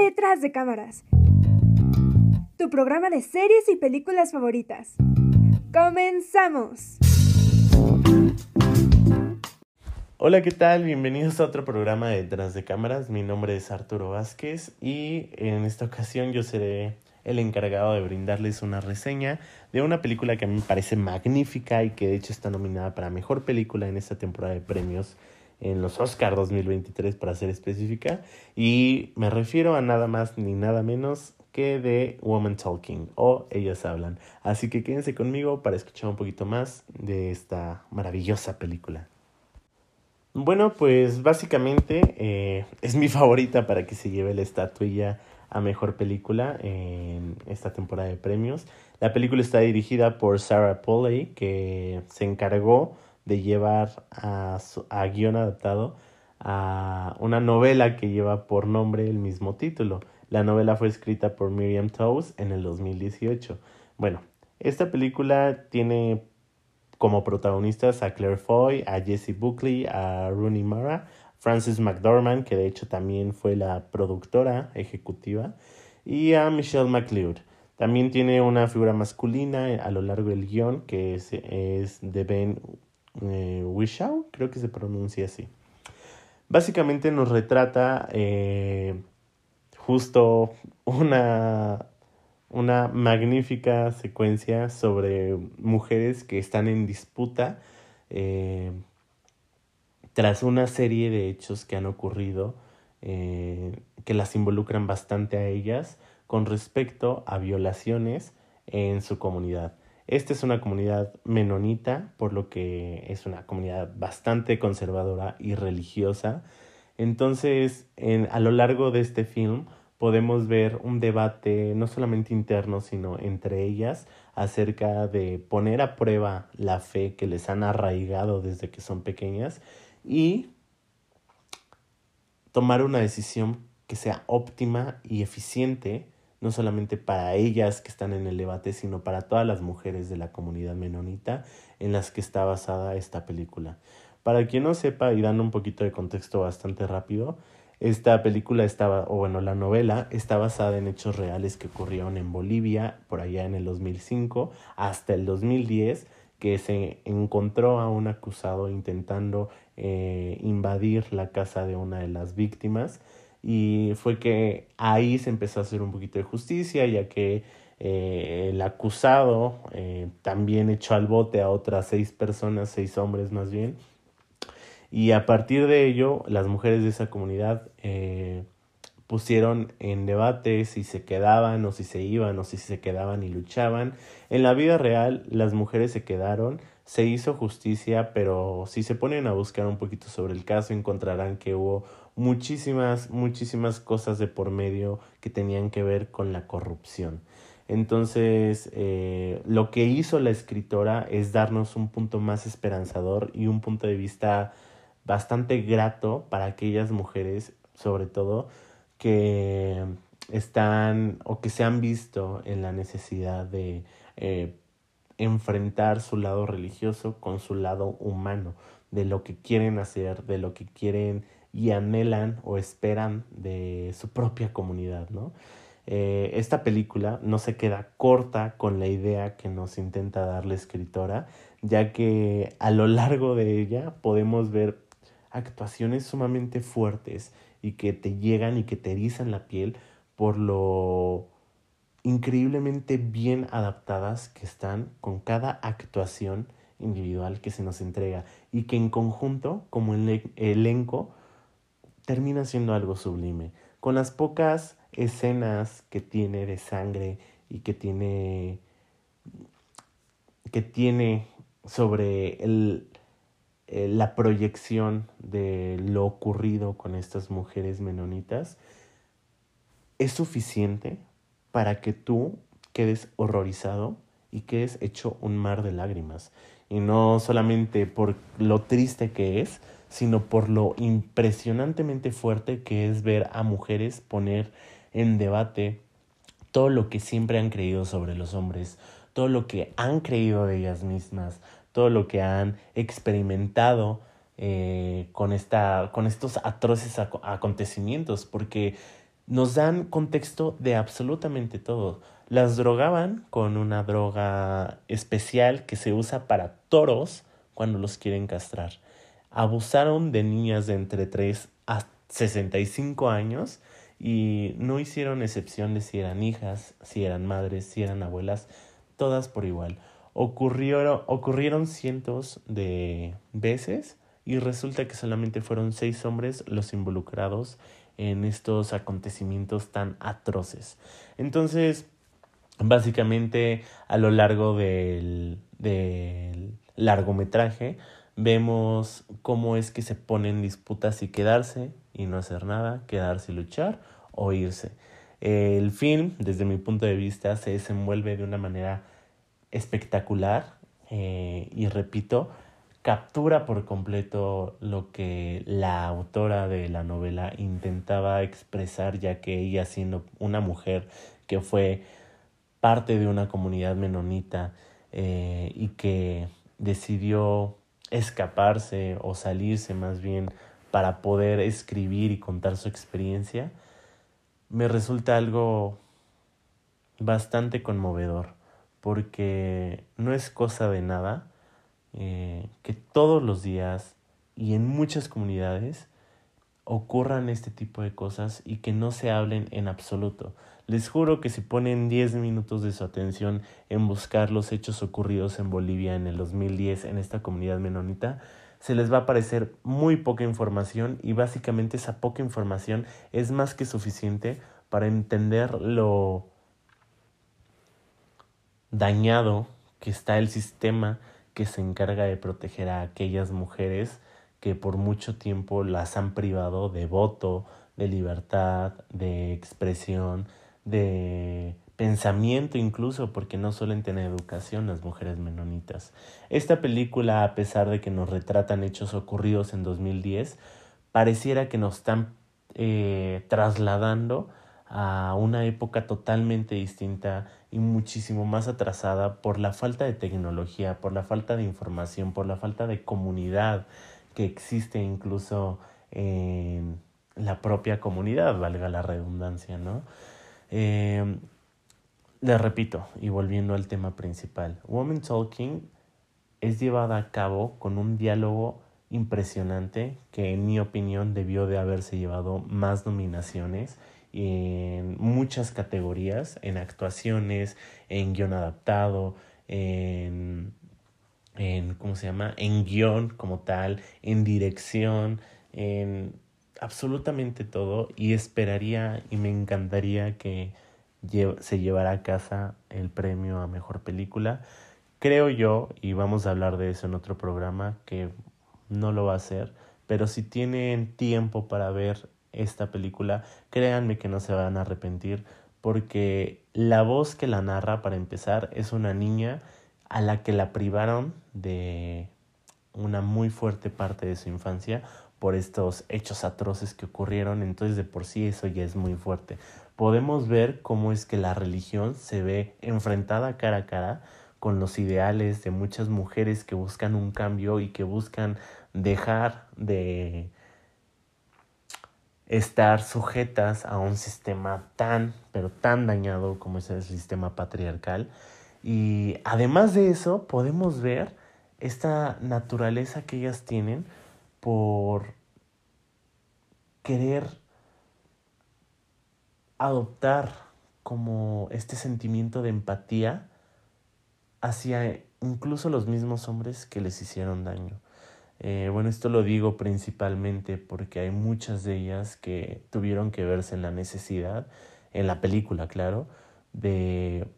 Detrás de cámaras. Tu programa de series y películas favoritas. ¡Comenzamos! Hola, ¿qué tal? Bienvenidos a otro programa de Detrás de cámaras. Mi nombre es Arturo Vázquez y en esta ocasión yo seré el encargado de brindarles una reseña de una película que a mí me parece magnífica y que de hecho está nominada para Mejor Película en esta temporada de premios en los Oscar 2023 para ser específica y me refiero a nada más ni nada menos que de Woman Talking o Ellas Hablan. Así que quédense conmigo para escuchar un poquito más de esta maravillosa película. Bueno, pues básicamente eh, es mi favorita para que se lleve la estatuilla a mejor película en esta temporada de premios. La película está dirigida por Sarah Polley, que se encargó de llevar a, a guion adaptado a una novela que lleva por nombre el mismo título. La novela fue escrita por Miriam Toews en el 2018. Bueno, esta película tiene como protagonistas a Claire Foy, a Jesse Buckley, a Rooney Mara, Frances McDormand, que de hecho también fue la productora ejecutiva, y a Michelle McLeod. También tiene una figura masculina a lo largo del guion, que es, es de Ben eh, Wishaw, creo que se pronuncia así. Básicamente nos retrata eh, justo una, una magnífica secuencia sobre mujeres que están en disputa eh, tras una serie de hechos que han ocurrido eh, que las involucran bastante a ellas con respecto a violaciones en su comunidad. Esta es una comunidad menonita, por lo que es una comunidad bastante conservadora y religiosa. Entonces, en, a lo largo de este film podemos ver un debate no solamente interno, sino entre ellas acerca de poner a prueba la fe que les han arraigado desde que son pequeñas y tomar una decisión que sea óptima y eficiente no solamente para ellas que están en el debate, sino para todas las mujeres de la comunidad menonita en las que está basada esta película. Para quien no sepa y dando un poquito de contexto bastante rápido, esta película estaba, o bueno, la novela está basada en hechos reales que ocurrieron en Bolivia por allá en el 2005 hasta el 2010, que se encontró a un acusado intentando eh, invadir la casa de una de las víctimas y fue que ahí se empezó a hacer un poquito de justicia, ya que eh, el acusado eh, también echó al bote a otras seis personas, seis hombres más bien, y a partir de ello las mujeres de esa comunidad eh, pusieron en debate si se quedaban o si se iban o si se quedaban y luchaban. En la vida real las mujeres se quedaron, se hizo justicia, pero si se ponen a buscar un poquito sobre el caso encontrarán que hubo muchísimas, muchísimas cosas de por medio que tenían que ver con la corrupción. Entonces, eh, lo que hizo la escritora es darnos un punto más esperanzador y un punto de vista bastante grato para aquellas mujeres, sobre todo, que están o que se han visto en la necesidad de eh, enfrentar su lado religioso con su lado humano, de lo que quieren hacer, de lo que quieren y anhelan o esperan de su propia comunidad, ¿no? Eh, esta película no se queda corta con la idea que nos intenta dar la escritora, ya que a lo largo de ella podemos ver actuaciones sumamente fuertes y que te llegan y que te erizan la piel por lo increíblemente bien adaptadas que están con cada actuación individual que se nos entrega y que en conjunto como el elenco termina siendo algo sublime. Con las pocas escenas que tiene de sangre y que tiene que tiene sobre eh, la proyección de lo ocurrido con estas mujeres menonitas es suficiente para que tú quedes horrorizado y quedes hecho un mar de lágrimas. Y no solamente por lo triste que es, sino por lo impresionantemente fuerte que es ver a mujeres poner en debate todo lo que siempre han creído sobre los hombres, todo lo que han creído de ellas mismas, todo lo que han experimentado eh, con, esta, con estos atroces acontecimientos, porque nos dan contexto de absolutamente todo. Las drogaban con una droga especial que se usa para toros cuando los quieren castrar. Abusaron de niñas de entre 3 a 65 años y no hicieron excepción de si eran hijas, si eran madres, si eran abuelas, todas por igual. Ocurrieron, ocurrieron cientos de veces y resulta que solamente fueron seis hombres los involucrados en estos acontecimientos tan atroces. Entonces, básicamente a lo largo del, del largometraje vemos cómo es que se ponen disputas y quedarse y no hacer nada, quedarse y luchar o irse. El film, desde mi punto de vista, se desenvuelve de una manera espectacular eh, y repito, captura por completo lo que la autora de la novela intentaba expresar, ya que ella siendo una mujer que fue parte de una comunidad menonita eh, y que decidió escaparse o salirse más bien para poder escribir y contar su experiencia, me resulta algo bastante conmovedor, porque no es cosa de nada eh, que todos los días y en muchas comunidades ocurran este tipo de cosas y que no se hablen en absoluto. Les juro que si ponen 10 minutos de su atención en buscar los hechos ocurridos en Bolivia en el 2010 en esta comunidad menonita, se les va a parecer muy poca información y básicamente esa poca información es más que suficiente para entender lo dañado que está el sistema que se encarga de proteger a aquellas mujeres que por mucho tiempo las han privado de voto, de libertad, de expresión, de pensamiento incluso, porque no suelen tener educación las mujeres menonitas. Esta película, a pesar de que nos retratan hechos ocurridos en 2010, pareciera que nos están eh, trasladando a una época totalmente distinta y muchísimo más atrasada por la falta de tecnología, por la falta de información, por la falta de comunidad que existe incluso en la propia comunidad, valga la redundancia, ¿no? Eh, le repito, y volviendo al tema principal, Woman Talking es llevada a cabo con un diálogo impresionante que en mi opinión debió de haberse llevado más nominaciones en muchas categorías, en actuaciones, en guion adaptado, en, en ¿cómo se llama? En guion como tal, en dirección, en absolutamente todo y esperaría y me encantaría que se llevara a casa el premio a mejor película. Creo yo, y vamos a hablar de eso en otro programa, que no lo va a hacer, pero si tienen tiempo para ver esta película, créanme que no se van a arrepentir porque la voz que la narra, para empezar, es una niña a la que la privaron de una muy fuerte parte de su infancia por estos hechos atroces que ocurrieron, entonces de por sí eso ya es muy fuerte. Podemos ver cómo es que la religión se ve enfrentada cara a cara con los ideales de muchas mujeres que buscan un cambio y que buscan dejar de estar sujetas a un sistema tan, pero tan dañado como es el sistema patriarcal. Y además de eso, podemos ver esta naturaleza que ellas tienen por querer adoptar como este sentimiento de empatía hacia incluso los mismos hombres que les hicieron daño. Eh, bueno, esto lo digo principalmente porque hay muchas de ellas que tuvieron que verse en la necesidad, en la película, claro, de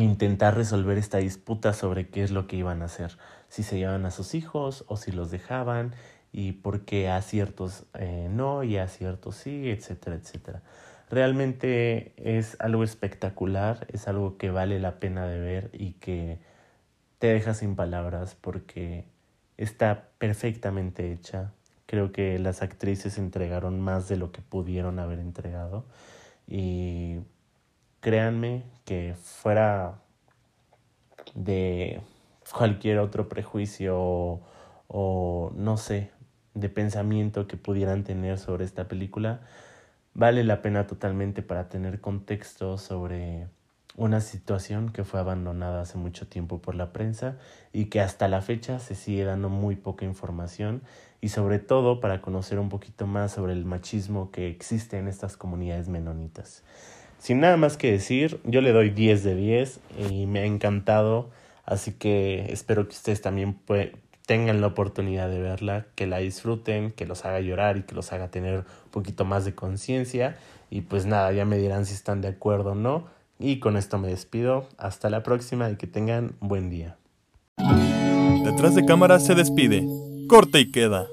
intentar resolver esta disputa sobre qué es lo que iban a hacer, si se llevaban a sus hijos o si los dejaban y por qué a ciertos eh, no y a ciertos sí, etcétera, etcétera. Realmente es algo espectacular, es algo que vale la pena de ver y que te deja sin palabras porque está perfectamente hecha. Creo que las actrices entregaron más de lo que pudieron haber entregado. Y créanme que fuera de cualquier otro prejuicio o, o, no sé, de pensamiento que pudieran tener sobre esta película, vale la pena totalmente para tener contexto sobre una situación que fue abandonada hace mucho tiempo por la prensa y que hasta la fecha se sigue dando muy poca información y sobre todo para conocer un poquito más sobre el machismo que existe en estas comunidades menonitas. Sin nada más que decir, yo le doy 10 de 10 y me ha encantado, así que espero que ustedes también tengan la oportunidad de verla, que la disfruten, que los haga llorar y que los haga tener un poquito más de conciencia. Y pues nada, ya me dirán si están de acuerdo o no. Y con esto me despido. Hasta la próxima y que tengan buen día. Detrás de cámara se despide. Corte y queda.